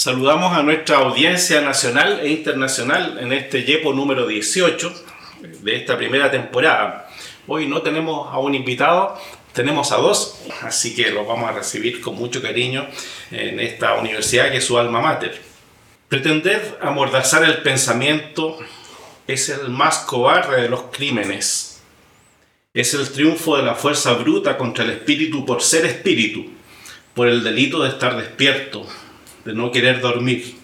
Saludamos a nuestra audiencia nacional e internacional en este YEPO número 18 de esta primera temporada. Hoy no tenemos a un invitado, tenemos a dos, así que los vamos a recibir con mucho cariño en esta universidad que es su alma mater. Pretender amordazar el pensamiento es el más cobarde de los crímenes. Es el triunfo de la fuerza bruta contra el espíritu por ser espíritu, por el delito de estar despierto, de no querer dormir.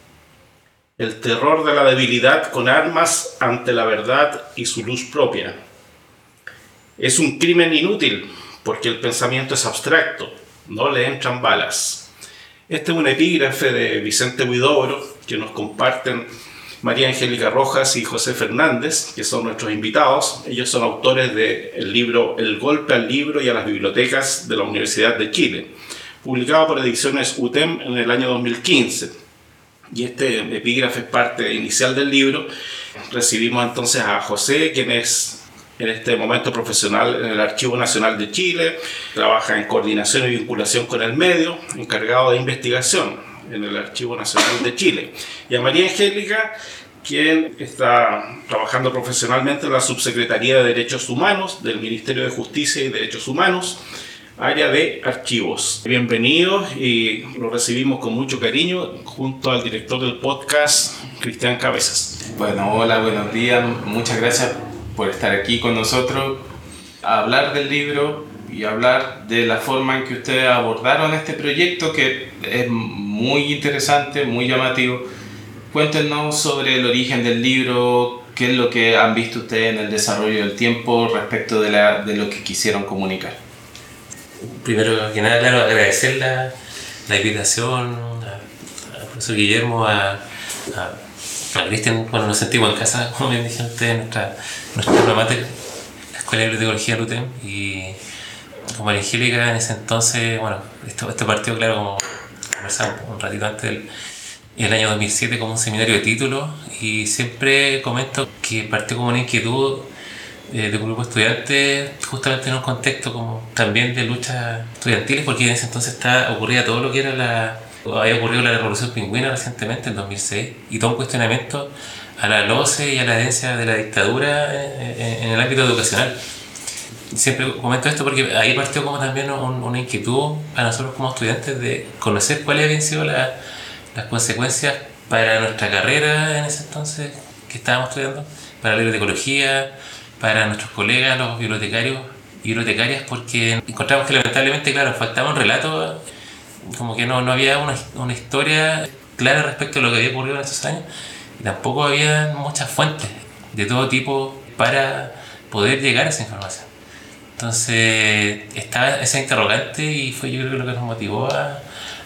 El terror de la debilidad con armas ante la verdad y su luz propia. Es un crimen inútil porque el pensamiento es abstracto, no le entran balas. Este es un epígrafe de Vicente Huidobro que nos comparten María Angélica Rojas y José Fernández, que son nuestros invitados. Ellos son autores del libro El golpe al libro y a las bibliotecas de la Universidad de Chile publicado por Ediciones UTEM en el año 2015. Y este epígrafe es parte inicial del libro. Recibimos entonces a José, quien es en este momento profesional en el Archivo Nacional de Chile, trabaja en coordinación y vinculación con el medio, encargado de investigación en el Archivo Nacional de Chile. Y a María Angélica, quien está trabajando profesionalmente en la Subsecretaría de Derechos Humanos del Ministerio de Justicia y Derechos Humanos área de archivos. Bienvenidos y lo recibimos con mucho cariño junto al director del podcast, Cristian Cabezas. Bueno, hola, buenos días. Muchas gracias por estar aquí con nosotros a hablar del libro y hablar de la forma en que ustedes abordaron este proyecto que es muy interesante, muy llamativo. Cuéntenos sobre el origen del libro, qué es lo que han visto ustedes en el desarrollo del tiempo respecto de, la, de lo que quisieron comunicar. Primero que nada, claro, agradecer la, la invitación al profesor Guillermo, a, a, Cristian, bueno, nos sentimos en casa, como bien dije antes, nuestra, nuestra materia, la Escuela de Bibliotecología UTEM, y como Angélica en ese entonces, bueno, esto, esto partió, claro, como un ratito antes del el año 2007 como un seminario de títulos y siempre comento que partió como una inquietud eh, de un grupo de estudiantes justamente en un contexto como también de luchas estudiantiles porque en ese entonces está, ocurría todo lo que era la había ocurrido la revolución pingüina recientemente en 2006 y todo un cuestionamiento a la loce y a la herencia de la dictadura en, el ámbito educacional siempre comento esto porque ahí partió como también una inquietud para nosotros como estudiantes de conocer cuáles habían sido las consecuencias para nuestra carrera en ese entonces que estábamos estudiando, para la bibliotecología, para nuestros colegas, los bibliotecarios y bibliotecarias, porque encontramos que lamentablemente, claro, faltaba un relato, como que no, no había una, una historia clara respecto a lo que había ocurrido en esos años, y tampoco había muchas fuentes de todo tipo para poder llegar a esa información. Entonces estaba esa interrogante y fue yo creo que lo que nos motivó a,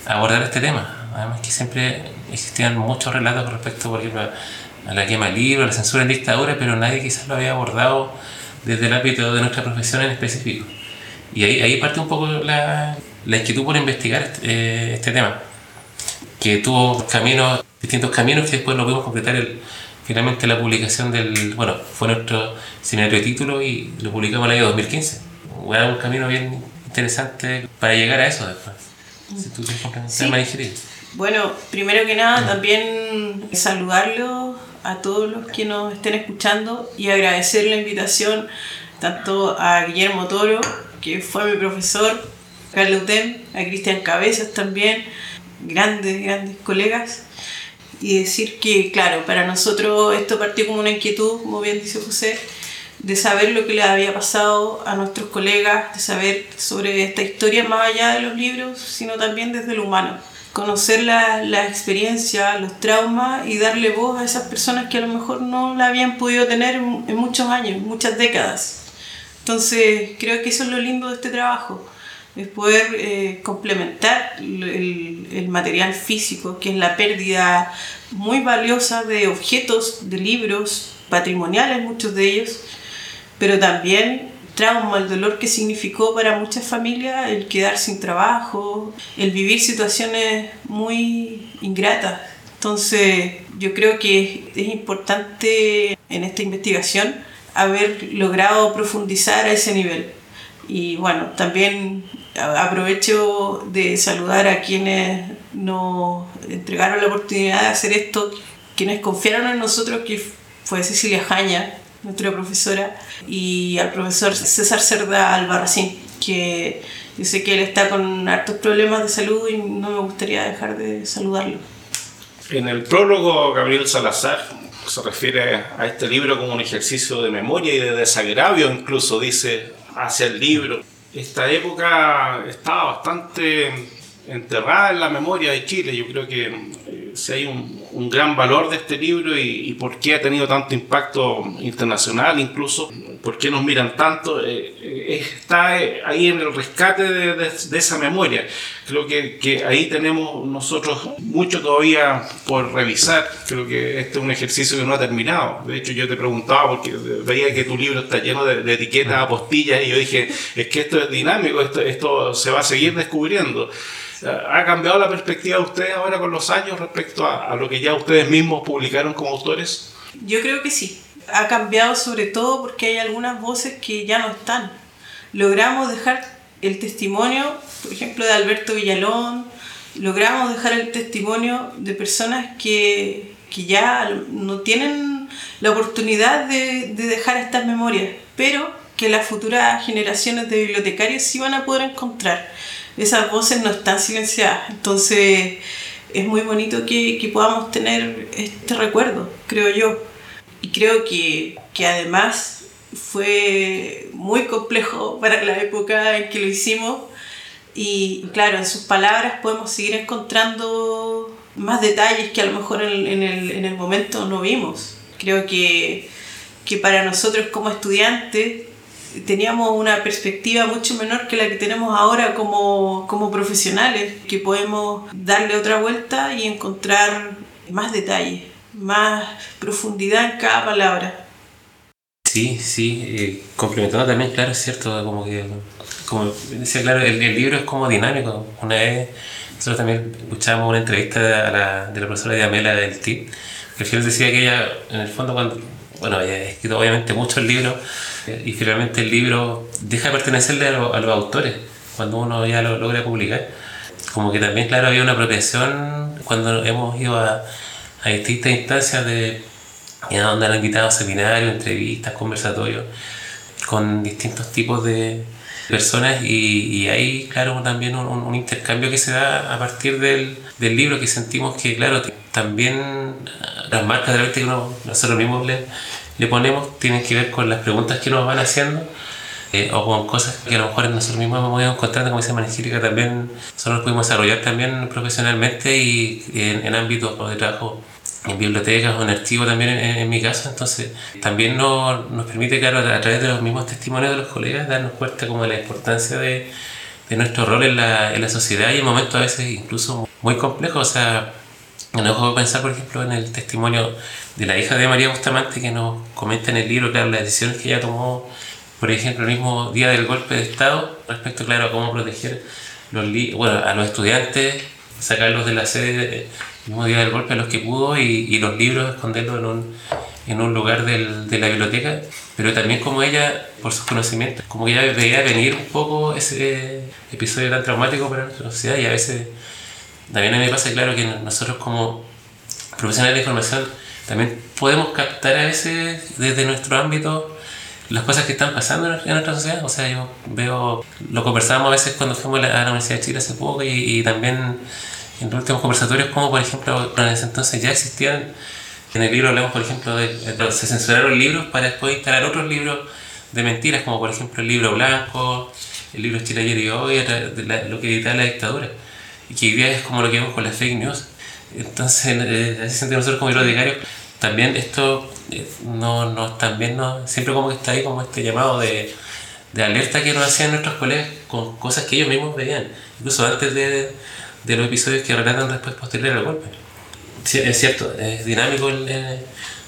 abordar este tema. Además que siempre existían muchos relatos con respecto, por ejemplo, a la quema de libros, a la censura en dictadura, pero nadie quizás lo había abordado desde el ámbito de nuestra profesión en específico. Y ahí, ahí parte un poco la, la inquietud por investigar este, eh, este, tema, que tuvo caminos, distintos caminos que después lo pudimos completar el, finalmente la publicación del, bueno, fue nuestro seminario de título y lo publicamos en el año 2015. Fue un camino bien interesante para llegar a eso después. Si tú tienes Bueno, primero que nada, también saludarlo a todos los que nos estén escuchando y agradecer la invitación tanto a Guillermo Toro, que fue mi profesor, Carlos Utem, a Cristian Cabezas también, grandes, grandes colegas, y decir que, claro, para nosotros esto partió como una inquietud, como bien dice José, de saber lo que le había pasado a nuestros colegas, de saber sobre esta historia más allá de los libros, sino también desde lo humano conocer la, la, experiencia, los traumas y darle voz a esas personas que a lo mejor no la habían podido tener en, muchos años, muchas décadas. Entonces, creo que eso es lo lindo de este trabajo, es poder eh, complementar el, el, material físico, que es la pérdida muy valiosa de objetos, de libros patrimoniales, muchos de ellos, pero también trauma, el dolor que significó para muchas familias el quedar sin trabajo, el vivir situaciones muy ingratas. Entonces, yo creo que es importante en esta investigación haber logrado profundizar a ese nivel. Y bueno, también aprovecho de saludar a quienes nos entregaron la oportunidad de hacer esto, quienes confiaron en nosotros, que fue Cecilia Jaña, nuestra profesora, y al profesor César Cerda Albarracín, que yo sé que él está con hartos problemas de salud y no me gustaría dejar de saludarlo. En el prólogo, Gabriel Salazar se refiere a este libro como un ejercicio de memoria y de desagravio, incluso dice, hacia el libro. Esta época estaba bastante enterrada en la memoria de Chile. Yo creo que eh, si hay un, un, gran valor de este libro y, y, por qué ha tenido tanto impacto internacional, incluso por qué nos miran tanto, eh, eh, está ahí en el rescate de, de, de esa memoria. Creo que, que, ahí tenemos nosotros mucho todavía por revisar. Creo que este es un ejercicio que no ha terminado. De hecho, yo te preguntaba porque veía que tu libro está lleno de, de etiquetas, apostillas, y yo dije, es que esto es dinámico, esto, esto se va a seguir descubriendo. ¿Ha cambiado la perspectiva de ustedes ahora con los años respecto a, lo que ya ustedes mismos publicaron como autores? Yo creo que sí. Ha cambiado sobre todo porque hay algunas voces que ya no están. Logramos dejar el testimonio, por ejemplo, de Alberto Villalón, logramos dejar el testimonio de personas que, que ya no tienen la oportunidad de, de dejar estas memorias, pero que las futuras generaciones de bibliotecarios sí van a poder encontrar esas voces no están silenciadas. Entonces es muy bonito que, que, podamos tener este recuerdo, creo yo. Y creo que, que, además fue muy complejo para la época en que lo hicimos. Y claro, en sus palabras podemos seguir encontrando más detalles que a lo mejor en, en, el, en el momento no vimos. Creo que, que para nosotros como estudiantes teníamos una perspectiva mucho menor que la que tenemos ahora como, como profesionales, que podemos darle otra vuelta y encontrar más detalle, más profundidad en cada palabra. Sí, sí, eh, complementando también, claro, es cierto, como que, como decía, claro, el, el, libro es como dinámico. Una vez, nosotros también escuchábamos una entrevista de la, de la profesora Diamela del TIP, que al final decía que ella, en el fondo, cuando, bueno, ha escrito obviamente muchos libros, y finalmente el libro deja de pertenecerle a, lo, a, los autores cuando uno ya lo logra publicar. Como que también, claro, había una apropiación cuando hemos ido a, a distintas instancias de donde han invitado a seminarios, entrevistas, conversatorios con distintos tipos de personas y, y hay, claro, también un, intercambio que se da a partir del, del libro que sentimos que, claro, también las marcas de la que uno, nosotros mismos le, le ponemos tienen que ver con las preguntas que nos van haciendo eh, o con cosas que a lo mejor nosotros mismos hemos ido encontrando, como dice Manigírica, también nosotros pudimos desarrollar también profesionalmente y en, en ámbitos de trabajo en bibliotecas o en archivos también en, mi caso, entonces también nos, nos permite, claro, a través de los mismos testimonios de los colegas, darnos cuenta como de la importancia de, de nuestro rol en la, en la sociedad y en momentos a veces incluso muy complejos, o sea, no dejo pensar, por ejemplo, en el testimonio de la hija de María Bustamante que nos comenta en el libro, claro, las decisiones que ella tomó, por ejemplo, el mismo día del golpe de Estado, respecto, claro, a cómo proteger los bueno, a los estudiantes, sacarlos de la sede el mismo día del golpe a los que pudo y, y los libros esconderlos en un, en un lugar del, de la biblioteca, pero también como ella, por sus conocimientos, como que ella veía venir un poco ese episodio tan traumático para nuestra sociedad y a veces también a mí me pasa claro que nosotros como profesionales de información también podemos captar a veces desde nuestro ámbito las cosas que están pasando en nuestra sociedad. O sea, yo veo, lo conversábamos a veces cuando fuimos a la, Universidad de Chile hace poco y, y también en los últimos conversatorios, como por ejemplo en ese entonces ya existían, en el libro hablamos por ejemplo de, se censuraron libros para después instalar otros libros de mentiras, como por ejemplo el libro blanco, el libro Chile ayer y hoy, lo que editaba la dictadura, y que hoy día es como lo que vemos con las fake news. Entonces, eh, así sentimos nosotros como bibliotecarios, también esto eh, no, no, también no, siempre como que está ahí como este llamado de, de alerta que nos hacían nuestros colegas con cosas que ellos mismos veían, incluso antes de, de los episodios que relatan después posterior al golpe. Sí, es cierto, es dinámico el, el,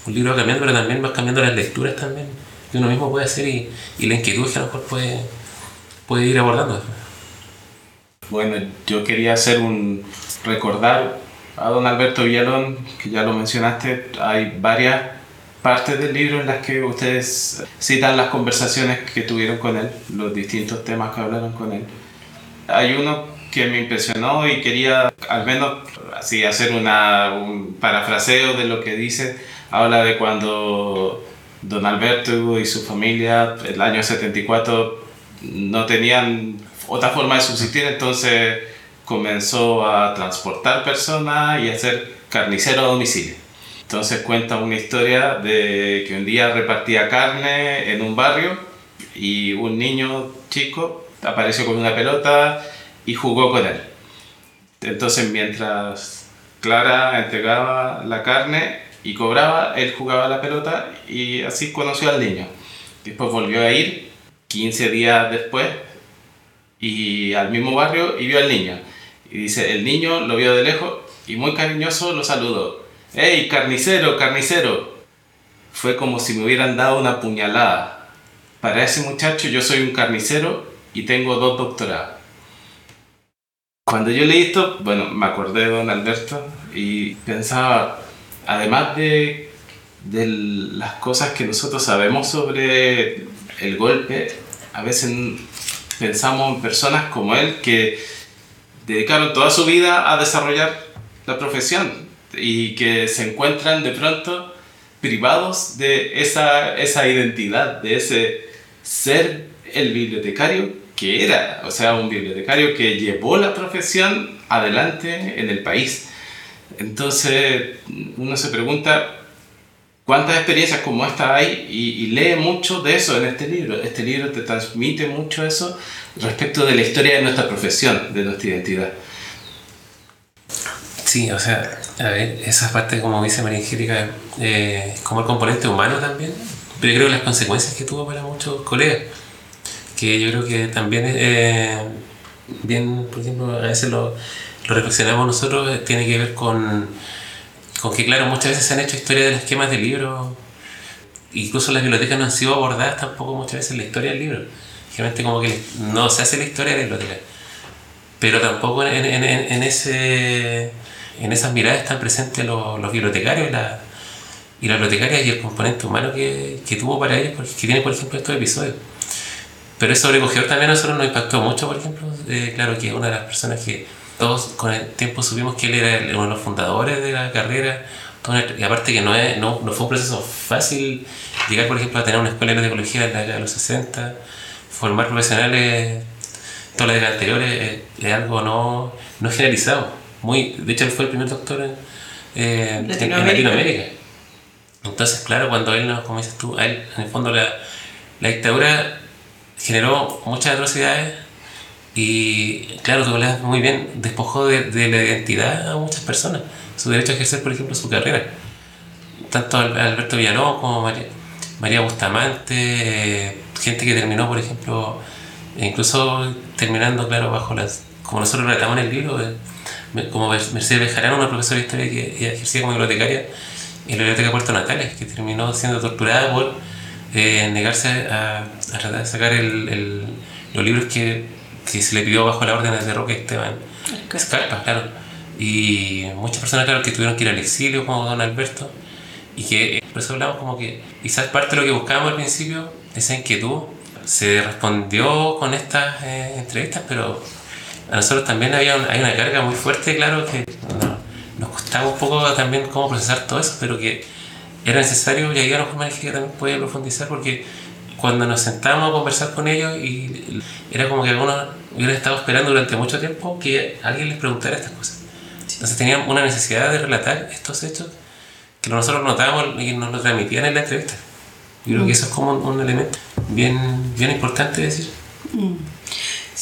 un libro cambiando, pero también va cambiando las lecturas también que uno mismo puede hacer y, y la inquietud que a lo mejor puede, puede ir abordando. Bueno, yo quería hacer un recordar a don Alberto Villalón, que ya lo mencionaste, hay varias partes del libro en las que ustedes citan las conversaciones que tuvieron con él, los distintos temas que hablaron con él. Hay uno que me impresionó y quería al menos así hacer una, un parafraseo de lo que dice. Habla de cuando don Alberto y su familia, el año 74, no tenían otra forma de subsistir, entonces comenzó a transportar personas y a ser carnicero a domicilio. Entonces cuenta una historia de que un día repartía carne en un barrio y un niño chico apareció con una pelota y jugó con él. Entonces mientras Clara entregaba la carne y cobraba, él jugaba la pelota y así conoció al niño. Después volvió a ir 15 días después y al mismo barrio y vio al niño. Y dice, el niño lo vio de lejos y muy cariñoso lo saludó. ¡Hey, carnicero, carnicero! Fue como si me hubieran dado una puñalada. Para ese muchacho yo soy un carnicero y tengo dos doctorados. Cuando yo leí esto, bueno, me acordé de don Alberto y pensaba, además de, de las cosas que nosotros sabemos sobre el golpe, a veces pensamos en personas como él que dedicaron toda su vida a desarrollar la profesión y que se encuentran de pronto privados de esa, esa identidad, de ese ser el bibliotecario que era, o sea, un bibliotecario que llevó la profesión adelante en el país. Entonces, uno se pregunta cuántas experiencias como esta hay y, lee mucho de eso en este libro. Este libro te transmite mucho eso respecto de la historia de nuestra profesión, de nuestra identidad. Sí, o sea, a ver, esa parte, como dice María Angélica, eh, como el componente humano también, pero creo que las consecuencias que tuvo para muchos colegas que yo creo que también, eh, bien, por ejemplo, a veces lo, lo reflexionamos nosotros, eh, tiene que ver con, con que, claro, muchas veces se han hecho historias de los esquemas de libros, incluso las bibliotecas no han sido abordadas tampoco muchas veces en la historia del libro. Generalmente como que no se hace la historia de la biblioteca, pero tampoco en, en, en, ese, en esas miradas están presentes los, los bibliotecarios y la, y la bibliotecaria y el componente humano que, que tuvo para ellos, que tiene por ejemplo estos episodios. Pero eso sobrecogedor también a nosotros nos impactó mucho, por ejemplo. Eh, claro que una de las personas que todos con el tiempo supimos que él era uno de los fundadores de la carrera. Y aparte que no, es, no, no, fue un proceso fácil llegar, por ejemplo, a tener una escuela de ecología en la década de los 60, formar profesionales todas las décadas anteriores, eh, es algo no, no generalizado. Muy, de hecho, él fue el primer doctor en, eh, en, Latinoamérica. Entonces, claro, cuando él nos, como dices tú, a él, en el fondo la, la dictadura generó muchas atrocidades y, claro, tú hablas muy bien, despojó de, de, la identidad a muchas personas, su derecho a ejercer, por ejemplo, su carrera. Tanto Alberto Villalobos como María, María Bustamante, eh, gente que terminó, por ejemplo, e incluso terminando, claro, bajo las. como nosotros relatamos en el libro, eh, como Mercedes Bejarano, una profesora de historia que ejercía como bibliotecaria en la biblioteca Puerto Natales, que terminó siendo torturada por eh, negarse a, a, sacar el, el, los libros que, que, se le pidió bajo la orden de Roque Esteban Escarpa, claro. Y muchas personas, claro, que tuvieron que ir al exilio, como don Alberto, y que por eso hablamos como que quizás parte de lo que buscábamos al principio, esa inquietud, se respondió con estas eh, entrevistas, pero a nosotros también había hay una carga muy fuerte, claro, que no, nos costaba un poco también cómo procesar todo eso, pero que era necesario, y ahí a lo mejor que también podía profundizar, porque cuando nos sentábamos a conversar con ellos, y era como que algunos hubieran estado esperando durante mucho tiempo que alguien les preguntara estas cosas. Entonces tenían una necesidad de relatar estos hechos que nosotros notábamos y nos lo transmitían en la entrevista. Yo creo que eso es como un, elemento bien, bien importante decir. Mm.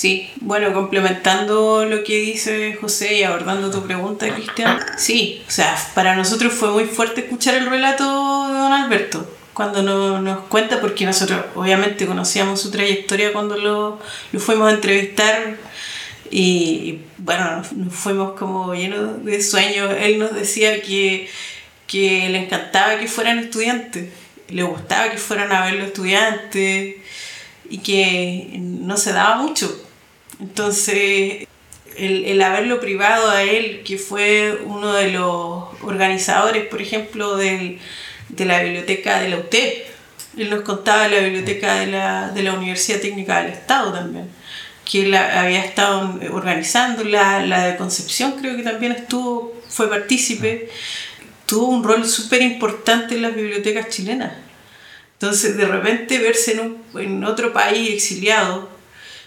Sí, bueno, complementando lo que dice José y abordando tu pregunta, Cristian, sí, o sea, para nosotros fue muy fuerte escuchar el relato de don Alberto cuando nos, cuenta, porque nosotros obviamente conocíamos su trayectoria cuando lo, fuimos a entrevistar y, bueno, nos fuimos como llenos de sueños. Él nos decía que, que le encantaba que fueran estudiantes, le gustaba que fueran a verlo estudiantes y que no se daba mucho. Entonces, el, el, haberlo privado a él, que fue uno de los organizadores, por ejemplo, del, de la biblioteca de la UTEP, él nos contaba la biblioteca de la, de la Universidad Técnica del Estado también, que la, había estado organizando, la, la de Concepción creo que también estuvo, fue partícipe, tuvo un rol súper importante en las bibliotecas chilenas. Entonces, de repente verse en, un, en otro país exiliado,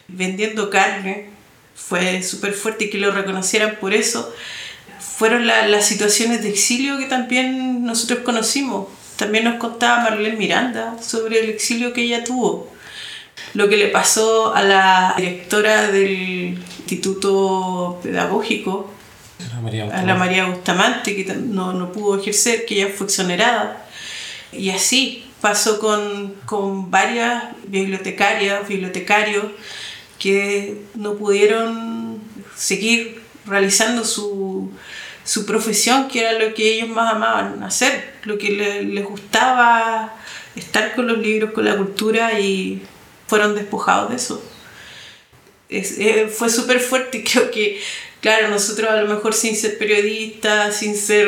vendiendo carne, fue súper fuerte que lo reconocieran por eso. Fueron las situaciones de exilio que también nosotros conocimos. También nos contaba Marlene Miranda sobre el exilio que ella tuvo lo que le pasó a la directora del Instituto Pedagógico, a la María Bustamante, que no, no, pudo ejercer, que ella fue exonerada. Y así pasó con, con varias bibliotecarias, bibliotecarios, que no pudieron seguir realizando su, su profesión, que era lo que ellos más amaban hacer, lo que les gustaba estar con los libros, con la cultura y fueron despojados de eso. Eh, fue súper fuerte creo que, claro, nosotros a lo mejor sin ser periodistas, sin ser,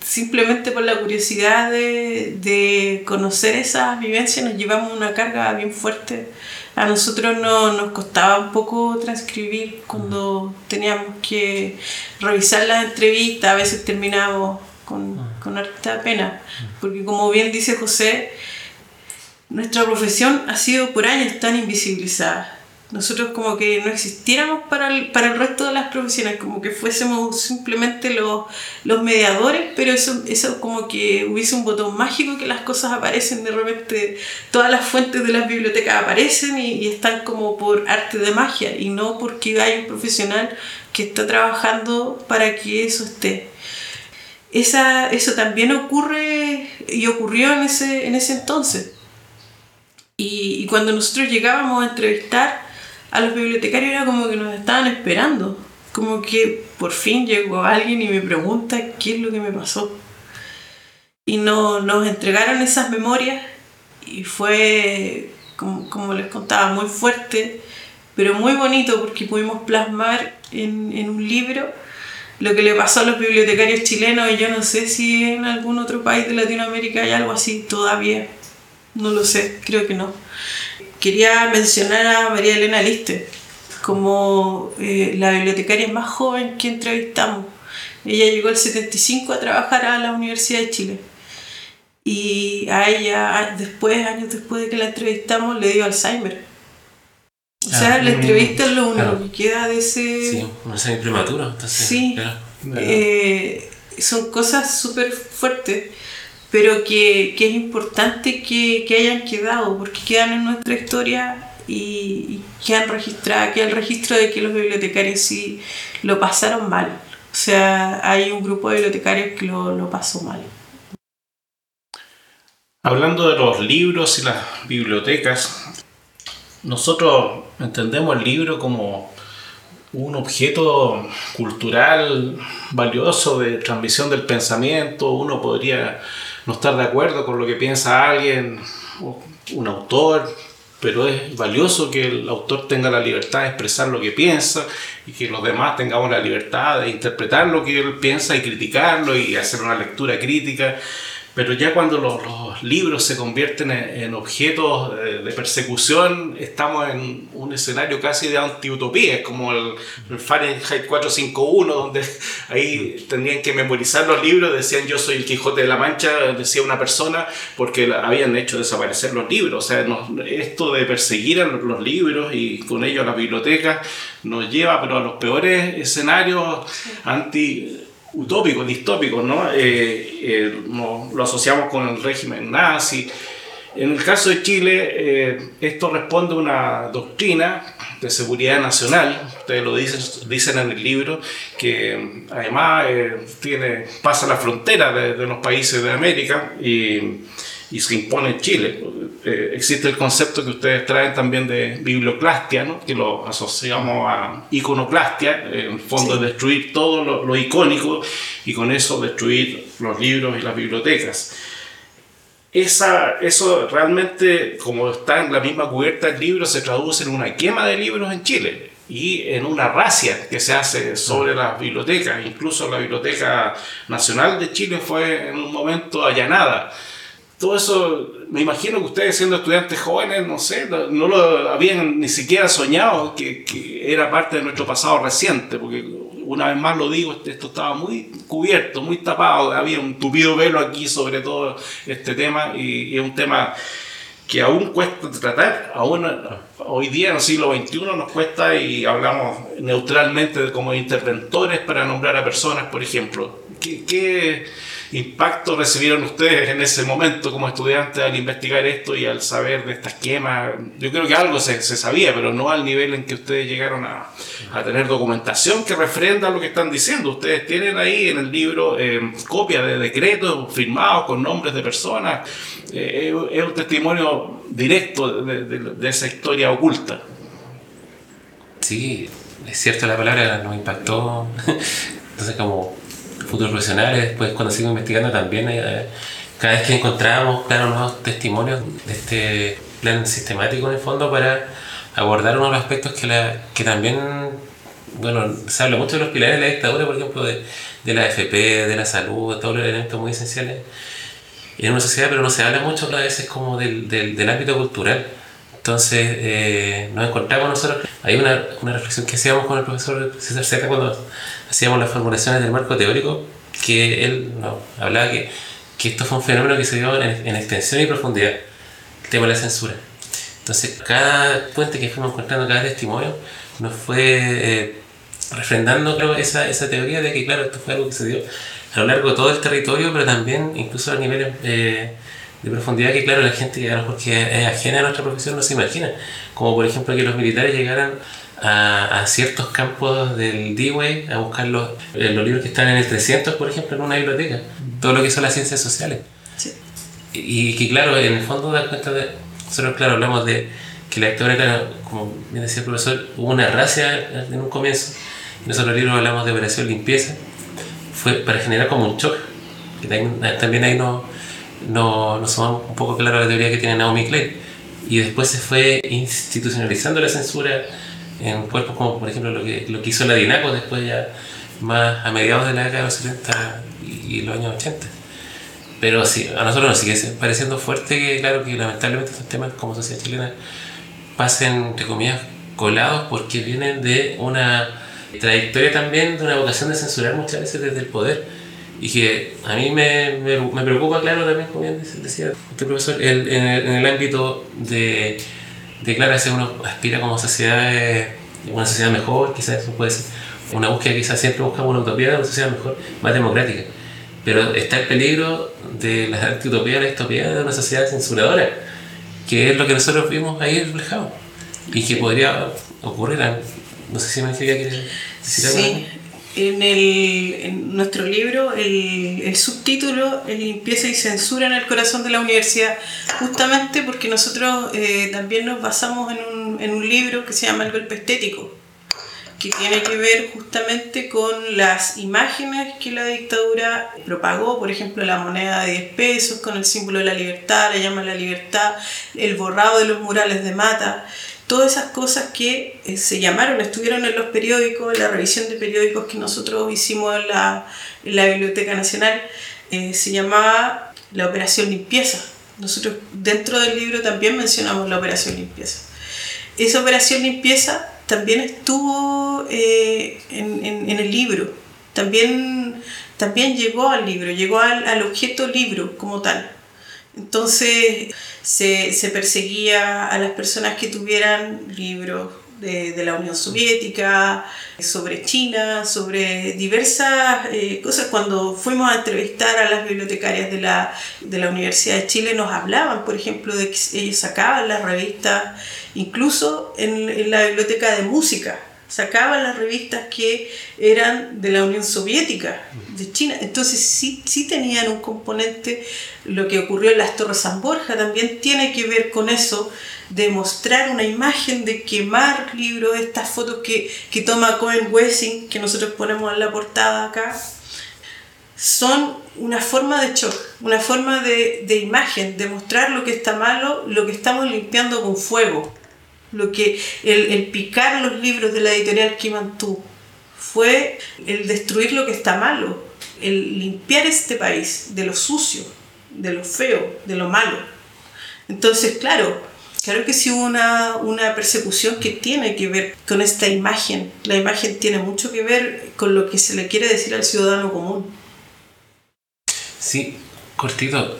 simplemente por la curiosidad de, de conocer esas vivencias, nos llevamos una carga bien fuerte. A nosotros no, nos costaba un poco transcribir cuando teníamos que revisar las entrevistas, a veces terminábamos con, con harta pena, porque como bien dice José, nuestra profesión ha sido por años tan invisibilizada. Nosotros como que no existiéramos para el, para el resto de las profesiones, como que fuésemos simplemente los, los mediadores, pero eso, eso como que hubiese un botón mágico que las cosas aparecen de repente, todas las fuentes de las bibliotecas aparecen y, están como por arte de magia y no porque hay un profesional que está trabajando para que eso esté. Esa, eso también ocurre y ocurrió en ese, en ese entonces. Y, y, cuando nosotros llegábamos a entrevistar a los bibliotecarios era como que nos estaban esperando. Como que por fin llegó alguien y me pregunta qué es lo que me pasó. Y no, nos entregaron esas memorias y fue, como, como les contaba, muy fuerte, pero muy bonito porque pudimos plasmar en, en un libro lo que le pasó a los bibliotecarios chilenos y yo no sé si en algún otro país de Latinoamérica hay algo así todavía. No lo sé, creo que no. Quería mencionar a María Elena Liste como eh, la bibliotecaria más joven que entrevistamos. Ella llegó el 75 a trabajar a la Universidad de Chile. Y a ella, después, años después de que la entrevistamos, le dio Alzheimer. O sea, ah, la entrevista es lo único que queda de ese... Sí, un semi prematuro. Entonces, sí, eh, son cosas súper fuertes pero que, que es importante que, que, hayan quedado, porque quedan en nuestra historia y, y han registrado, que el registro de que los bibliotecarios sí lo pasaron mal. O sea, hay un grupo de bibliotecarios que lo pasó mal. Hablando de los libros y las bibliotecas, nosotros entendemos el libro como un objeto cultural valioso de transmisión del pensamiento. Uno podría no estar de acuerdo con lo que piensa alguien, un autor, pero es valioso que el autor tenga la libertad de expresar lo que piensa y que los demás tengamos la libertad de interpretar lo que él piensa y criticarlo y hacer una lectura crítica. Pero ya cuando los, los libros se convierten en, en objetos de, de, persecución, estamos en un escenario casi de antiutopía, es como el, el, Fahrenheit 451, donde ahí tenían que memorizar los libros, decían yo soy el Quijote de la Mancha, decía una persona, porque habían hecho desaparecer los libros. O sea, nos, esto de perseguir a los libros y con ello a las bibliotecas nos lleva pero a los peores escenarios anti utópicos, distópicos, ¿no? Eh, eh, no, lo asociamos con el régimen nazi. En el caso de Chile, eh, esto responde a una doctrina de seguridad nacional, ustedes lo dicen, dicen en el libro, que además tiene, pasa la frontera de, de los países de América y y se impone en Chile. Eh, existe el concepto que ustedes traen también de biblioclastia, ¿no? que lo asociamos a iconoclastia, en el fondo sí. destruir todo lo, lo, icónico y con eso destruir los libros y las bibliotecas. Esa, eso realmente, como está en la misma cubierta del libro, se traduce en una quema de libros en Chile y en una racia que se hace sobre las bibliotecas. Incluso la Biblioteca Nacional de Chile fue en un momento allanada todo eso me imagino que ustedes siendo estudiantes jóvenes, no sé, no lo habían ni siquiera soñado que, era parte de nuestro pasado reciente, porque una vez más lo digo, esto estaba muy cubierto, muy tapado, había un tupido velo aquí sobre todo este tema y, es un tema que aún cuesta tratar, aún hoy día en el siglo XXI nos cuesta y hablamos neutralmente como interventores para nombrar a personas, por ejemplo. ¿Qué, qué impacto recibieron ustedes en ese momento como estudiantes al investigar esto y al saber de esta esquema? Yo creo que algo se, se sabía, pero no al nivel en que ustedes llegaron a, a, tener documentación que refrenda lo que están diciendo. Ustedes tienen ahí en el libro eh, copias de decretos firmados con nombres de personas. Eh, es un testimonio directo de, de, de esa historia oculta. Sí, es cierto la palabra, nos impactó. Entonces, como futuros profesionales, después cuando sigo investigando también, eh, cada vez que encontramos, claro, nuevos testimonios de este plan sistemático en el fondo para abordar unos aspectos que, la, que también, bueno, se habla mucho de los pilares de la dictadura, por ejemplo, de, de la FP, de la salud, de todos los elementos muy esenciales en una sociedad, pero no se habla mucho a veces como del, del ámbito cultural. Entonces eh, nos encontramos nosotros, hay una, una, reflexión que hacíamos con el profesor César Zeta cuando hacíamos las formulaciones del marco teórico, que él no, hablaba que, que esto fue un fenómeno que se dio en, en, extensión y profundidad, el tema de la censura. Entonces cada puente que fuimos encontrando, cada testimonio, nos fue eh, refrendando creo, esa, esa teoría de que claro, esto fue algo que se dio a lo largo de todo el territorio, pero también incluso a niveles... Eh, de profundidad que claro la gente que a lo mejor que es ajena a nuestra profesión no se imagina. Como por ejemplo que los militares llegaran a, a ciertos campos del D-Way a buscar los, eh, los, libros que están en el 300 por ejemplo en una biblioteca. Todo lo que son las ciencias sociales. Sí. y, y, que claro en el fondo da cuenta de nosotros claro hablamos de que la lectura era como bien decía el profesor hubo una racia en un comienzo. Y nosotros en el libro hablamos de operación limpieza. Fue para generar como un shock. Que también, también ahí no no, no somos un poco claro la teoría que tiene Naomi Klein. Y después se fue institucionalizando la censura en cuerpos como, por ejemplo, lo que, lo que hizo la DINACO después ya más a mediados de la década de los 70 y, y los años 80. Pero sí, a nosotros nos sigue pareciendo fuerte que, claro, que lamentablemente estos temas como sociedad chilena pasen, entre comillas, colados porque vienen de una trayectoria también, de una vocación de censurar muchas veces desde el poder y que a mí me, me, me, preocupa, claro, también, como bien decía este profesor, el, en, el, en, el, ámbito de, de claro, si uno aspira como sociedad, una sociedad mejor, quizás eso puede ser una búsqueda, quizás siempre buscamos una utopía de una sociedad mejor, más democrática. Pero está el peligro de la antiutopía, la distopía de una sociedad censuradora, que es lo que nosotros vimos ahí reflejado y que podría ocurrir. No sé si me quería sí. En, el, en nuestro libro el, subtítulo es Limpieza y Censura en el Corazón de la Universidad, justamente porque nosotros eh, también nos basamos en un, en un libro que se llama El Golpe Estético, que tiene que ver justamente con las imágenes que la dictadura propagó, por ejemplo la moneda de 10 pesos con el símbolo de la libertad, la llama la libertad, el borrado de los murales de mata todas esas cosas que eh, se llamaron, estuvieron en los periódicos, en la revisión de periódicos que nosotros hicimos en la, Biblioteca Nacional, eh, se llamaba la Operación Limpieza. Nosotros dentro del libro también mencionamos la Operación Limpieza. Esa Operación Limpieza también estuvo eh, en, el libro, también, también llegó al libro, llegó al objeto libro como tal. Entonces se, se, perseguía a las personas que tuvieran libros de, de la Unión Soviética, sobre China, sobre diversas eh, cosas. Cuando fuimos a entrevistar a las bibliotecarias de la, de la Universidad de Chile nos hablaban, por ejemplo, de que ellos sacaban las revistas, incluso en, en la biblioteca de música sacaban las revistas que eran de la Unión Soviética, de China. Entonces sí, sí tenían un componente, lo que ocurrió en las Torres San Borja también tiene que ver con eso, de mostrar una imagen, de quemar libros, estas fotos que, que toma Cohen Wessing, que nosotros ponemos en la portada acá, son una forma de shock, una forma de, de imagen, de mostrar lo que está malo, lo que estamos limpiando con fuego lo que el, el, picar los libros de la editorial Kimantú fue el destruir lo que está malo, el limpiar este país de lo sucio, de lo feo, de lo malo. Entonces, claro, claro que sí hubo una, una persecución que tiene que ver con esta imagen. La imagen tiene mucho que ver con lo que se le quiere decir al ciudadano común. Sí, cortito.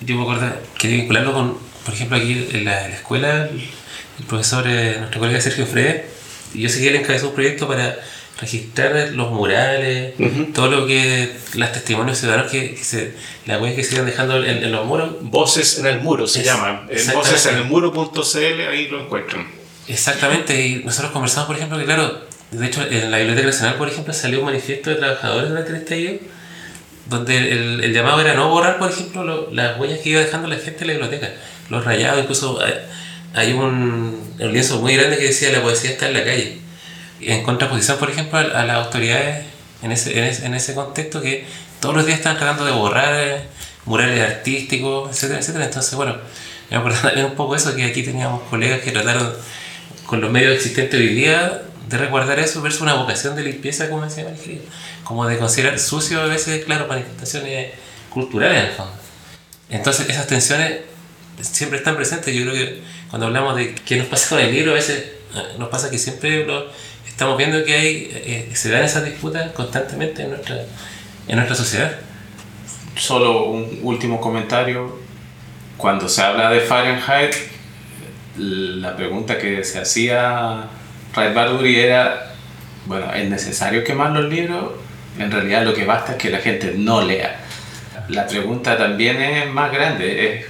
Yo me acuerdo, quería vincularlo con, por ejemplo, aquí en la, en la escuela, el, profesor, eh, nuestro colega Sergio Freire, yo seguía encabezó un proyecto para registrar los murales, todo lo que, los testimonios ciudadanos que, que se, las huellas que se iban dejando en, en los muros. Voces en el muro se Es- llama. En exactamente. vocesenelmuro.cl, ahí lo encuentran. Exactamente, y nosotros conversamos, por ejemplo, que claro, de hecho en la Biblioteca Nacional, por ejemplo, salió un manifiesto de trabajadores durante el estallido, donde el, el llamado era no borrar, por ejemplo, lo- las huellas que iba dejando la gente en la biblioteca, los rayados, incluso hay, hay un, un lienzo muy grande que decía la poesía está en la calle, en contraposición, por ejemplo, a, las autoridades en ese, en, ese, en ese contexto que todos los días están tratando de borrar eh, murales artísticos, etcétera, etcétera. Entonces, bueno, me acuerdo también un poco eso, que aquí teníamos colegas que trataron con los medios existentes hoy día de resguardar eso versus una vocación de limpieza, como decía María como de considerar sucio a veces, claro, manifestaciones culturales en el fondo. Entonces esas tensiones siempre están presentes. Yo creo que cuando hablamos de qué nos pasa con el libro, a veces eh, nos pasa que siempre lo, estamos viendo que hay, eh, se dan esas disputas constantemente en nuestra, en nuestra sociedad. Solo un último comentario. Cuando se habla de Fahrenheit, la pregunta que se hacía Ray Bradbury era, bueno, ¿es necesario quemar los libros? En realidad lo que basta es que la gente no lea. La pregunta también es más grande, es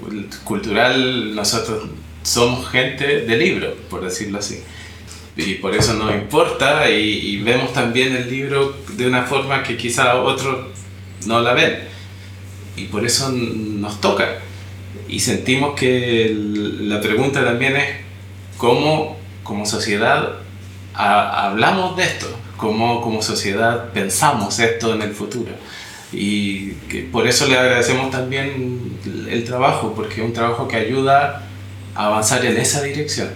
cul- cultural, nosotros somos gente de libro, por decirlo así. Y por eso nos importa y, y vemos también el libro de una forma que quizá otros no la ven. Y por eso nos toca. Y sentimos que el- la pregunta también es cómo como sociedad ha- hablamos de esto, cómo como sociedad pensamos esto en el futuro. Y que por eso le agradecemos también el trabajo, porque es un trabajo que ayuda a avanzar en esa dirección.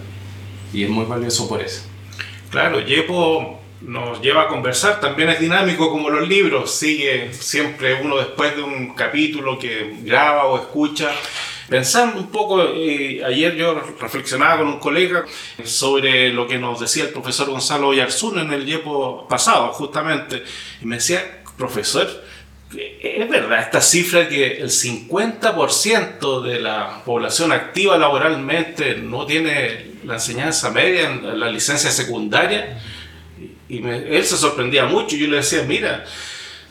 Y es muy valioso por eso. Claro, Yepo nos lleva a conversar, también es dinámico como los libros, sigue siempre uno después de un capítulo que graba o escucha. Pensando un poco, eh, ayer yo reflexionaba con un colega sobre lo que nos decía el profesor Gonzalo Oyarzún en el Yepo pasado, justamente, y me decía, profesor, es verdad esta cifra que el 50% de la población activa laboralmente no tiene la enseñanza media en la licencia secundaria. Y me- él se sorprendía mucho. Yo le decía, mira,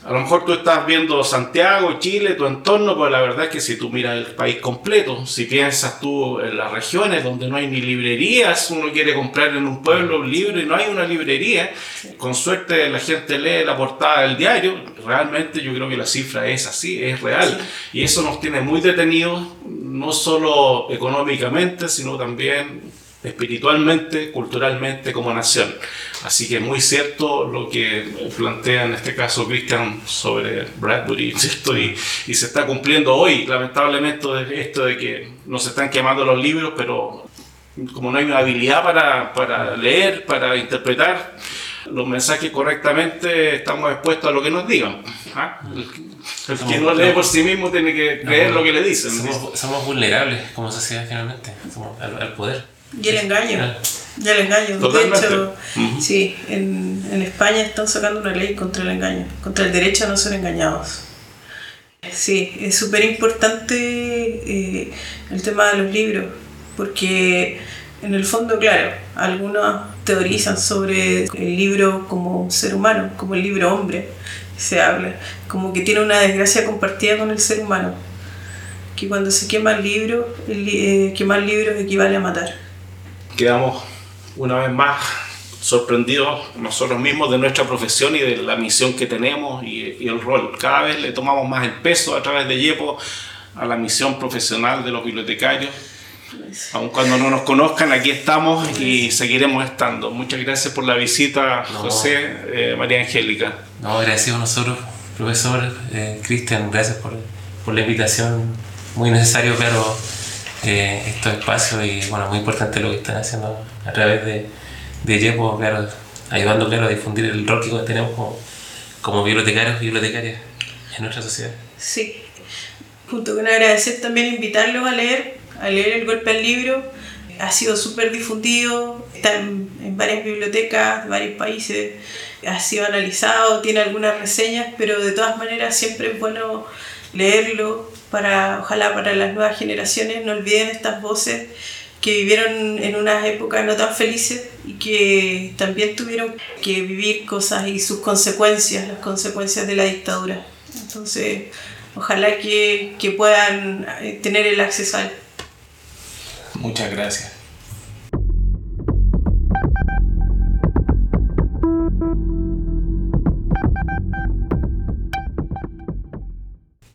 a lo mejor tú estás viendo Santiago, Chile, tu entorno, pero la verdad es que si tú miras el país completo, si piensas tú en las regiones donde no hay ni librerías, uno quiere comprar en un pueblo un libro y no hay una librería, con suerte la gente lee la portada del diario, realmente yo creo que la cifra es así, es real. Y eso nos tiene muy detenidos, no solo económicamente, sino también espiritualmente, culturalmente como nación. Así que muy cierto lo que plantea en este caso Christian sobre Bradbury, ¿cierto? Y, y se está cumpliendo hoy, lamentablemente, esto de que nos están quemando los libros, pero como no hay una habilidad para, para leer, para interpretar los mensajes correctamente, estamos expuestos a lo que nos digan. ¿ah? El, que no lee por sí mismo tiene que creer lo que le dicen. Somos, somos vulnerables como sociedad finalmente somos al, al poder. Y el engaño. Y el engaño. Totalmente. De hecho, sí, en, en España están sacando una ley contra el engaño, contra el derecho a no ser engañados. Sí, es súper importante eh, el tema de los libros, porque en el fondo, claro, algunos teorizan sobre el libro como un ser humano, como el libro hombre, se habla, como que tiene una desgracia compartida con el ser humano, que cuando se quema el libro, el eh, quemar libros equivale a matar. Quedamos una vez más sorprendidos nosotros mismos de nuestra profesión y de la misión que tenemos y, y el rol. Cada vez le tomamos más el peso a través de Yepo a la misión profesional de los bibliotecarios. Aun cuando no nos conozcan, aquí estamos y seguiremos estando. Muchas gracias por la visita, No. José, eh, María Angélica. No, agradecidos nosotros, profesor eh, Cristian, gracias por, por la invitación. Muy necesario, claro, eh, estos espacios y bueno, muy importante lo que están haciendo a través de, de Yepo, claro, ayudando claro, a difundir el rol que tenemos como, como bibliotecarios y bibliotecarias en nuestra sociedad. Sí. Junto con agradecer también invitarlos a leer a leer El Golpe al Libro. Ha sido súper difundido, está en, en varias bibliotecas de varios países, ha sido analizado, tiene algunas reseñas, pero de todas maneras siempre es bueno leerlo para, ojalá para las nuevas generaciones, no olviden estas voces que vivieron en unas épocas no tan felices y que también tuvieron que vivir cosas y sus consecuencias, las consecuencias de la dictadura. Entonces, ojalá que, que puedan eh, tener el acceso a él. Muchas gracias.